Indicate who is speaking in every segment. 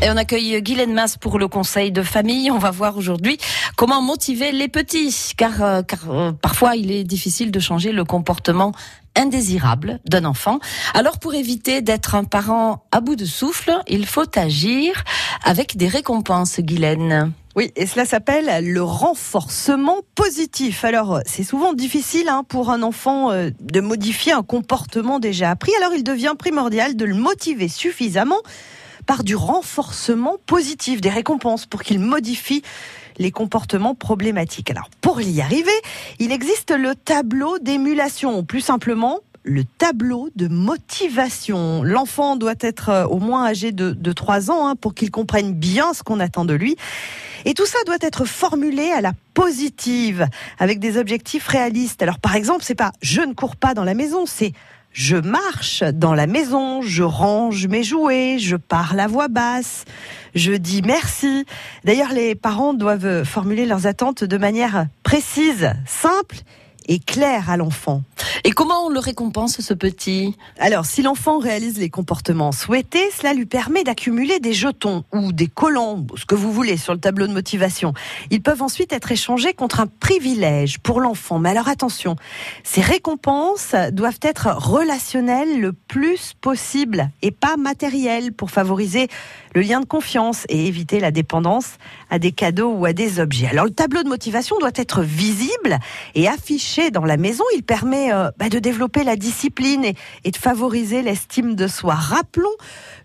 Speaker 1: Et on accueille Guylaine Masse pour le conseil de famille. On va voir aujourd'hui comment motiver les petits, car, euh, car euh, parfois il est difficile de changer le comportement indésirable d'un enfant. Alors pour éviter d'être un parent à bout de souffle, il faut agir avec des récompenses, Guylaine.
Speaker 2: Oui, et cela s'appelle le renforcement positif. Alors, c'est souvent difficile hein, pour un enfant euh, de modifier un comportement déjà appris. Alors, il devient primordial de le motiver suffisamment par du renforcement positif, des récompenses pour qu'il modifie les comportements problématiques. Alors, pour y arriver, il existe le tableau d'émulation, ou plus simplement le tableau de motivation. L'enfant doit être euh, au moins âgé de, de 3 ans hein, pour qu'il comprenne bien ce qu'on attend de lui. Et tout ça doit être formulé à la positive, avec des objectifs réalistes. Alors par exemple, c'est pas je ne cours pas dans la maison, c'est je marche dans la maison, je range mes jouets, je parle à voix basse, je dis merci. D'ailleurs, les parents doivent formuler leurs attentes de manière précise, simple et claire à l'enfant.
Speaker 1: Et comment on le récompense, ce petit?
Speaker 2: Alors, si l'enfant réalise les comportements souhaités, cela lui permet d'accumuler des jetons ou des collants, ce que vous voulez, sur le tableau de motivation. Ils peuvent ensuite être échangés contre un privilège pour l'enfant. Mais alors attention, ces récompenses doivent être relationnelles le plus possible et pas matérielles pour favoriser le lien de confiance et éviter la dépendance à des cadeaux ou à des objets. Alors, le tableau de motivation doit être visible et affiché dans la maison. Il permet euh, bah, de développer la discipline et, de favoriser l'estime de soi. Rappelons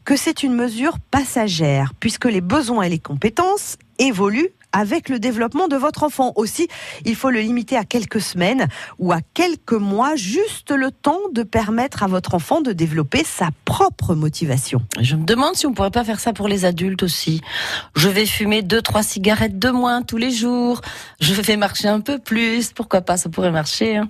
Speaker 2: que c'est une mesure passagère, puisque les besoins et les compétences évoluent avec le développement de votre enfant. Aussi, il faut le limiter à quelques semaines ou à quelques mois, juste le temps de permettre à votre enfant de développer sa propre motivation.
Speaker 1: Je me demande si on pourrait pas faire ça pour les adultes aussi. Je vais fumer deux, trois cigarettes de moins tous les jours. Je vais marcher un peu plus. Pourquoi pas, ça pourrait marcher. Hein.